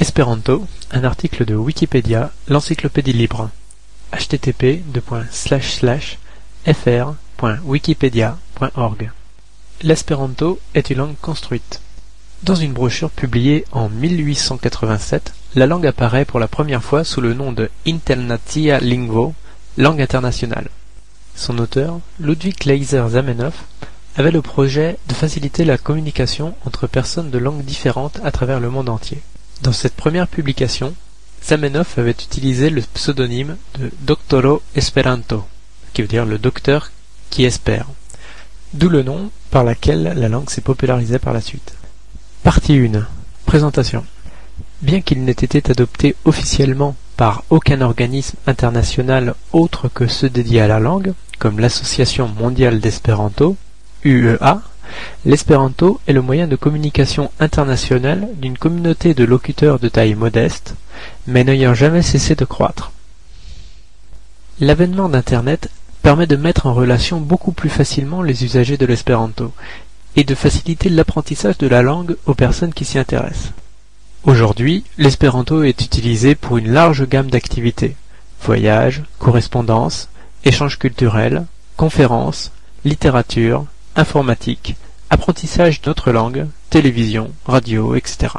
Espéranto, un article de Wikipédia, l'encyclopédie libre. http://fr.wikipedia.org L'espéranto est une langue construite. Dans une brochure publiée en 1887, la langue apparaît pour la première fois sous le nom de Internatia Lingvo, langue internationale. Son auteur, Ludwig Leiser Zamenhof, avait le projet de faciliter la communication entre personnes de langues différentes à travers le monde entier. Dans cette première publication, Zamenhof avait utilisé le pseudonyme de Doctoro Esperanto, qui veut dire le docteur qui espère, d'où le nom par lequel la langue s'est popularisée par la suite. Partie 1. Présentation. Bien qu'il n'ait été adopté officiellement par aucun organisme international autre que ceux dédiés à la langue, comme l'Association mondiale d'espéranto, UEA, L'espéranto est le moyen de communication internationale d'une communauté de locuteurs de taille modeste, mais n'ayant jamais cessé de croître. L'avènement d'Internet permet de mettre en relation beaucoup plus facilement les usagers de l'espéranto et de faciliter l'apprentissage de la langue aux personnes qui s'y intéressent. Aujourd'hui, l'espéranto est utilisé pour une large gamme d'activités voyages, correspondance, échanges culturels, conférences, littérature, informatique, apprentissage d'autres langues, télévision, radio, etc.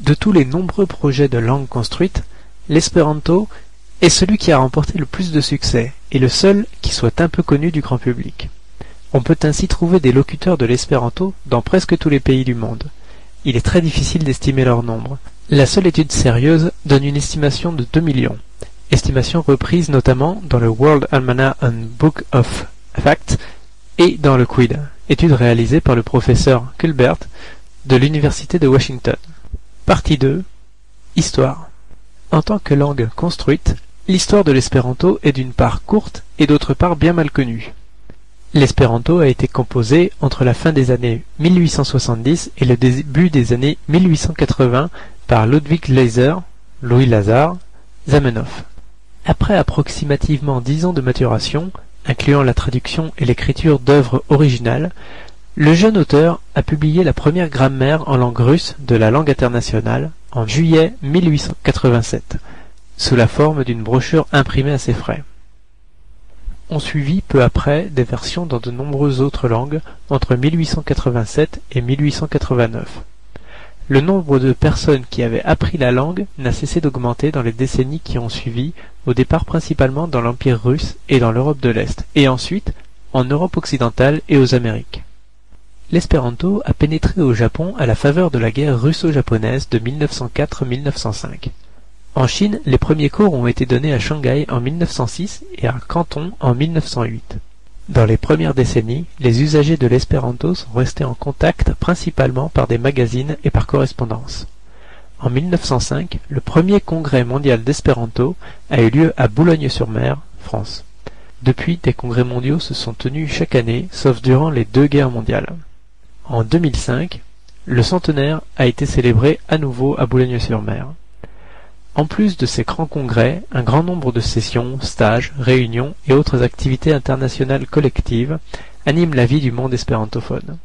De tous les nombreux projets de langue construite, l'espéranto est celui qui a remporté le plus de succès et le seul qui soit un peu connu du grand public. On peut ainsi trouver des locuteurs de l'espéranto dans presque tous les pays du monde. Il est très difficile d'estimer leur nombre. La seule étude sérieuse donne une estimation de 2 millions, estimation reprise notamment dans le World Almanac and Book of Facts dans le Quid, étude réalisée par le professeur Culbert de l'Université de Washington. Partie 2 Histoire En tant que langue construite, l'histoire de l'espéranto est d'une part courte et d'autre part bien mal connue. L'espéranto a été composé entre la fin des années 1870 et le début des années 1880 par Ludwig Leiser, Louis Lazare, Zamenhof. Après approximativement dix ans de maturation, incluant la traduction et l'écriture d'œuvres originales, le jeune auteur a publié la première grammaire en langue russe de la langue internationale en juillet 1887, sous la forme d'une brochure imprimée à ses frais. On suivit peu après des versions dans de nombreuses autres langues entre 1887 et 1889. Le nombre de personnes qui avaient appris la langue n'a cessé d'augmenter dans les décennies qui ont suivi, au départ principalement dans l'Empire russe et dans l'Europe de l'Est, et ensuite en Europe occidentale et aux Amériques. L'espéranto a pénétré au Japon à la faveur de la guerre russo-japonaise de 1904-1905. En Chine, les premiers cours ont été donnés à Shanghai en 1906 et à Canton en 1908. Dans les premières décennies, les usagers de l'espéranto sont restés en contact principalement par des magazines et par correspondance. En 1905, le premier congrès mondial d'espéranto a eu lieu à Boulogne-sur-Mer, France. Depuis, des congrès mondiaux se sont tenus chaque année, sauf durant les deux guerres mondiales. En 2005, le centenaire a été célébré à nouveau à Boulogne-sur-Mer. En plus de ces grands congrès, un grand nombre de sessions, stages, réunions et autres activités internationales collectives animent la vie du monde espérantophone.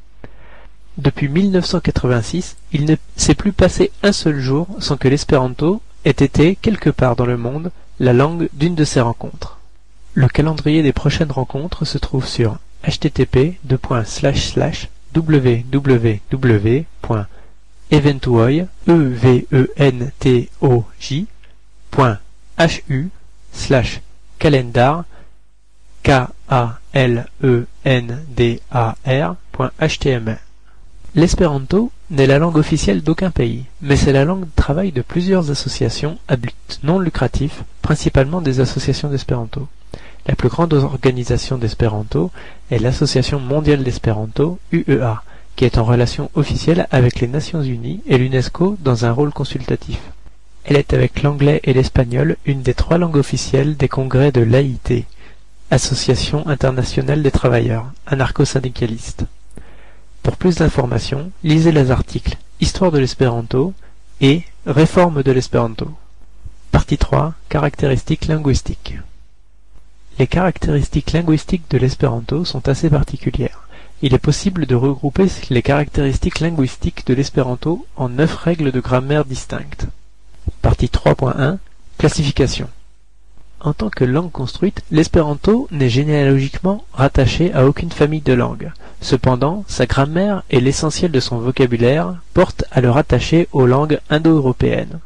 Depuis 1986, il ne s'est plus passé un seul jour sans que l'espéranto ait été, quelque part dans le monde, la langue d'une de ces rencontres. Le calendrier des prochaines rencontres se trouve sur eventuoi e calendar e n d a r html L'espéranto n'est la langue officielle d'aucun pays, mais c'est la langue de travail de plusieurs associations à but non lucratif, principalement des associations d'espéranto. La plus grande organisation d'espéranto est l'Association mondiale d'espéranto, UEA, qui est en relation officielle avec les Nations Unies et l'UNESCO dans un rôle consultatif. Elle est avec l'anglais et l'espagnol une des trois langues officielles des congrès de l'AIT, Association internationale des travailleurs, anarcho-syndicaliste. Pour plus d'informations, lisez les articles Histoire de l'espéranto et Réforme de l'espéranto. Partie 3 Caractéristiques linguistiques. Les caractéristiques linguistiques de l'espéranto sont assez particulières il est possible de regrouper les caractéristiques linguistiques de l'espéranto en neuf règles de grammaire distinctes. Partie 3.1 Classification En tant que langue construite, l'espéranto n'est généalogiquement rattaché à aucune famille de langues. Cependant, sa grammaire et l'essentiel de son vocabulaire portent à le rattacher aux langues indo-européennes.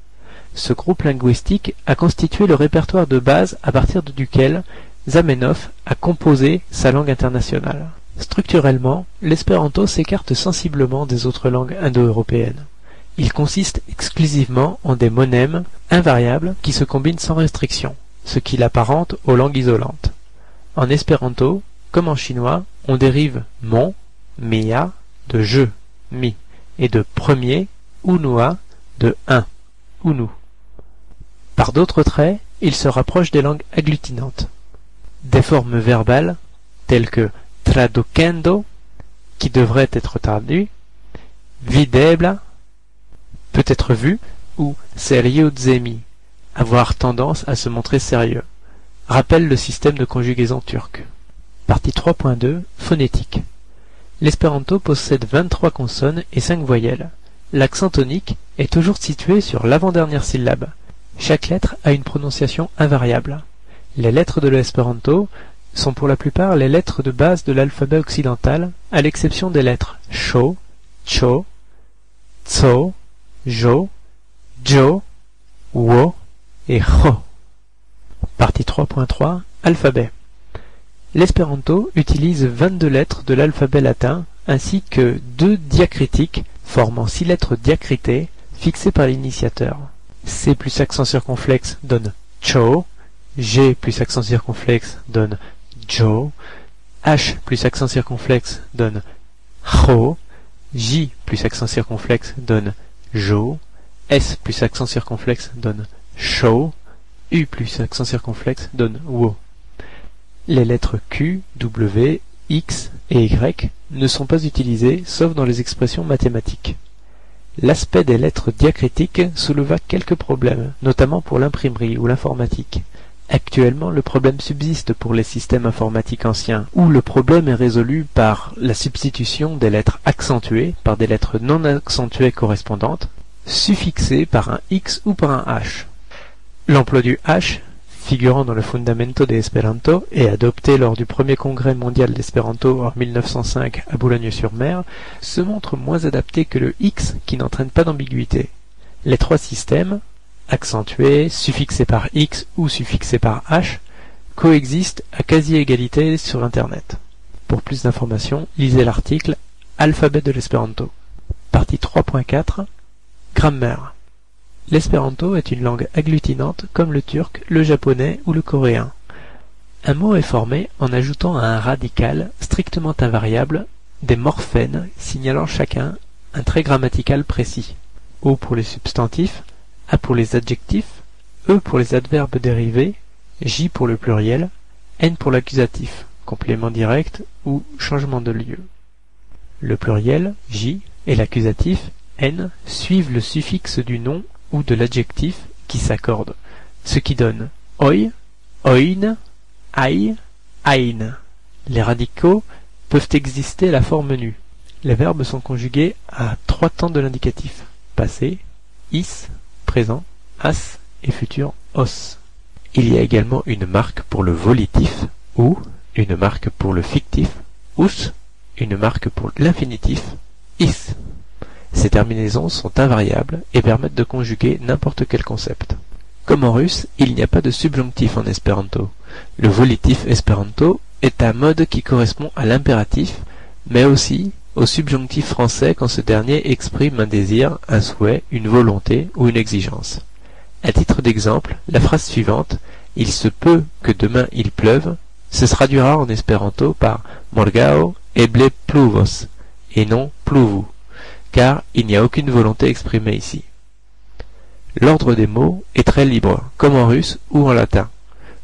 Ce groupe linguistique a constitué le répertoire de base à partir duquel Zamenhof a composé sa langue internationale. Structurellement, l'espéranto s'écarte sensiblement des autres langues indo-européennes. Il consiste exclusivement en des monèmes invariables qui se combinent sans restriction, ce qui l'apparente aux langues isolantes. En espéranto, comme en chinois, on dérive mon, mia, de je, mi, et de premier, unua, de un, unu. Par d'autres traits, il se rapproche des langues agglutinantes. Des formes verbales, telles que traducendo, qui devrait être traduit, videbla, peut être vu, ou seriozemi, avoir tendance à se montrer sérieux, rappelle le système de conjugaison turc. Partie 3.2 Phonétique L'espéranto possède 23 consonnes et 5 voyelles. L'accent tonique est toujours situé sur l'avant-dernière syllabe. Chaque lettre a une prononciation invariable. Les lettres de l'espéranto sont pour la plupart les lettres de base de l'alphabet occidental, à l'exception des lettres sho, cho, tso, jo, jo, wo et ho. Partie 3.3 Alphabet L'espéranto utilise 22 lettres de l'alphabet latin ainsi que deux diacritiques formant six lettres diacritées fixées par l'initiateur. C plus accent circonflexe donne cho, G plus accent circonflexe donne jo, H plus accent circonflexe donne ho, J plus accent circonflexe donne jo, S plus accent circonflexe donne sho, U plus accent circonflexe donne wo. Les lettres Q, W, X et Y ne sont pas utilisées sauf dans les expressions mathématiques. L'aspect des lettres diacritiques souleva quelques problèmes, notamment pour l'imprimerie ou l'informatique. Actuellement, le problème subsiste pour les systèmes informatiques anciens, où le problème est résolu par la substitution des lettres accentuées par des lettres non accentuées correspondantes, suffixées par un X ou par un H. L'emploi du H figurant dans le Fundamento de Esperanto et adopté lors du premier congrès mondial d'Espéranto en 1905 à Boulogne-sur-Mer, se montre moins adapté que le X qui n'entraîne pas d'ambiguïté. Les trois systèmes, accentués, suffixés par X ou suffixés par H, coexistent à quasi-égalité sur Internet. Pour plus d'informations, lisez l'article Alphabet de l'Espéranto. Partie 3.4 Grammaire L'espéranto est une langue agglutinante comme le turc, le japonais ou le coréen. Un mot est formé en ajoutant à un radical strictement invariable des morphènes signalant chacun un trait grammatical précis. O pour les substantifs, A pour les adjectifs, E pour les adverbes dérivés, J pour le pluriel, N pour l'accusatif, complément direct ou changement de lieu. Le pluriel, J, et l'accusatif, N, suivent le suffixe du nom ou de l'adjectif qui s'accorde, ce qui donne oi, oin, ai, ein. Les radicaux peuvent exister à la forme nue. Les verbes sont conjugués à trois temps de l'indicatif passé, is, présent, as et futur os. Il y a également une marque pour le volitif ou une marque pour le fictif us, une marque pour l'infinitif is. Ces terminaisons sont invariables et permettent de conjuguer n'importe quel concept. Comme en russe, il n'y a pas de subjonctif en espéranto. Le volitif espéranto est un mode qui correspond à l'impératif, mais aussi au subjonctif français quand ce dernier exprime un désir, un souhait, une volonté ou une exigence. À titre d'exemple, la phrase suivante Il se peut que demain il pleuve se traduira en espéranto par Morgao eble pluvos et non pluvu car il n'y a aucune volonté exprimée ici. L'ordre des mots est très libre, comme en russe ou en latin.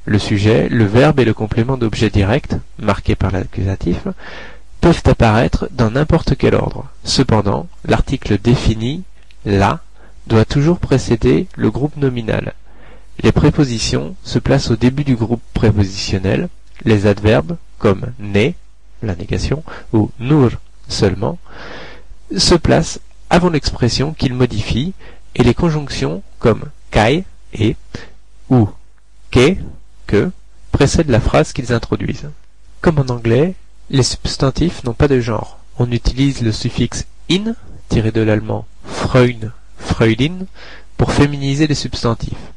Le sujet, le verbe et le complément d'objet direct, marqué par l'accusatif, peuvent apparaître dans n'importe quel ordre. Cependant, l'article défini, là, doit toujours précéder le groupe nominal. Les prépositions se placent au début du groupe prépositionnel, les adverbes, comme né, la négation, ou nur seulement, se place avant l'expression qu'il modifie et les conjonctions comme kai et ou ke que précèdent la phrase qu'ils introduisent. Comme en anglais, les substantifs n'ont pas de genre. On utilise le suffixe in tiré de l'allemand Freund, Freudin pour féminiser les substantifs.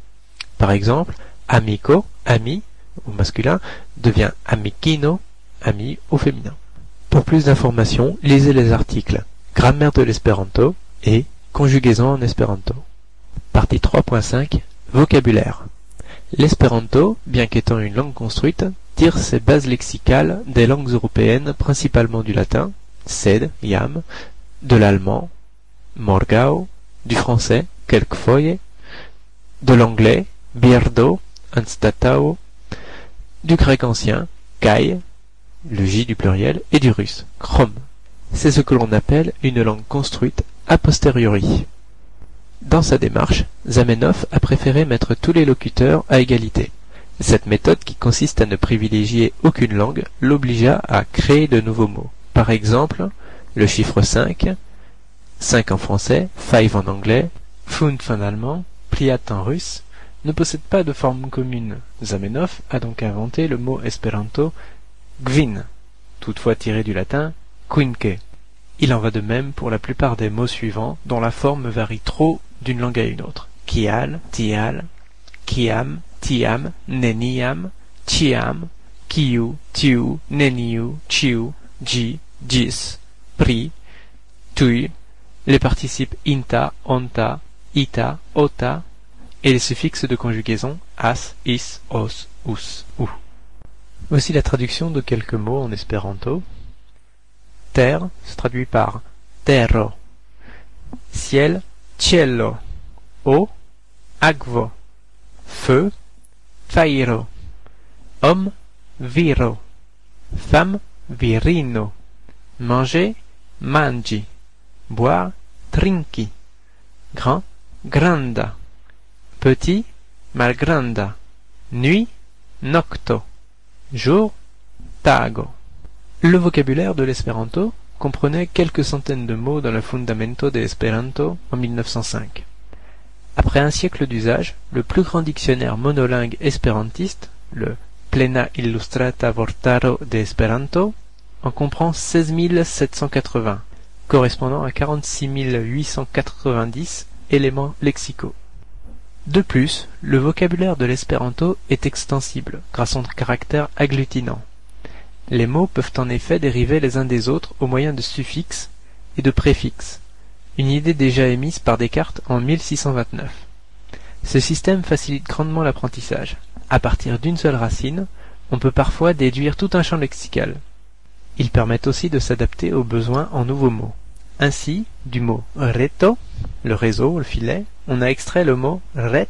Par exemple, amico, ami au masculin devient amicino, ami au féminin. Pour plus d'informations, lisez les articles Grammaire de l'espéranto et Conjugaison en espéranto. Partie 3.5 Vocabulaire. L'espéranto, bien qu'étant une langue construite, tire ses bases lexicales des langues européennes, principalement du latin, sed, yam, de l'allemand, morgao, du français, quelquefois, de l'anglais, birdo, anstatao, du grec ancien, kai, le J du pluriel, et du russe, krom. C'est ce que l'on appelle une langue construite a posteriori. Dans sa démarche, Zamenhof a préféré mettre tous les locuteurs à égalité. Cette méthode qui consiste à ne privilégier aucune langue l'obligea à créer de nouveaux mots. Par exemple, le chiffre 5, 5 en français, 5 en anglais, Fund en allemand, Pliat en russe, ne possède pas de forme commune. Zamenhof a donc inventé le mot espéranto Gvin, toutefois tiré du latin quinque. Il en va de même pour la plupart des mots suivants dont la forme varie trop d'une langue à une autre. Kial, tial, kiam, tiam, neniam, tiam, kiu, tiu, neniu, chiu, ji, jis, pri, tui, les participes inta, onta, ita, ota, et les suffixes de conjugaison as, is, os, us, ou. Voici la traduction de quelques mots en espéranto. Terre se traduit par terro. Ciel, cielo. Eau, agvo. Feu, fairo. Homme, viro. Femme, virino. Manger, mangi. Boire, trinki. Grand, granda. Petit, malgranda. Nuit, nocto. Jour, tago. Le vocabulaire de l'espéranto comprenait quelques centaines de mots dans le Fundamento de Esperanto en 1905. Après un siècle d'usage, le plus grand dictionnaire monolingue espérantiste, le Plena Illustrata Vortaro de Esperanto, en comprend 16 780, correspondant à 46 890 éléments lexicaux. De plus, le vocabulaire de l'espéranto est extensible grâce à son caractère agglutinant. Les mots peuvent en effet dériver les uns des autres au moyen de suffixes et de préfixes, une idée déjà émise par Descartes en 1629. Ce système facilite grandement l'apprentissage. À partir d'une seule racine, on peut parfois déduire tout un champ lexical. Il permet aussi de s'adapter aux besoins en nouveaux mots. Ainsi, du mot reto, le réseau, le filet, on a extrait le mot ret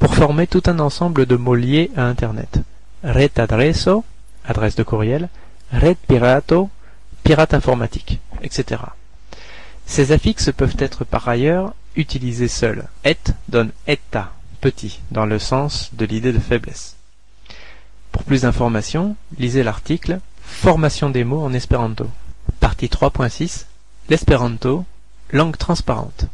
pour former tout un ensemble de mots liés à Internet. Ret adreso, adresse de courriel, red pirato, pirate informatique, etc. Ces affixes peuvent être par ailleurs utilisés seuls. Et donne eta, petit, dans le sens de l'idée de faiblesse. Pour plus d'informations, lisez l'article Formation des mots en espéranto. Partie 3.6 L'espéranto, langue transparente.